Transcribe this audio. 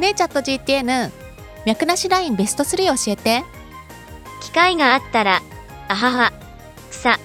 ねえチャット GTN 脈なしラインベスト3教えて。機会があったらあはは草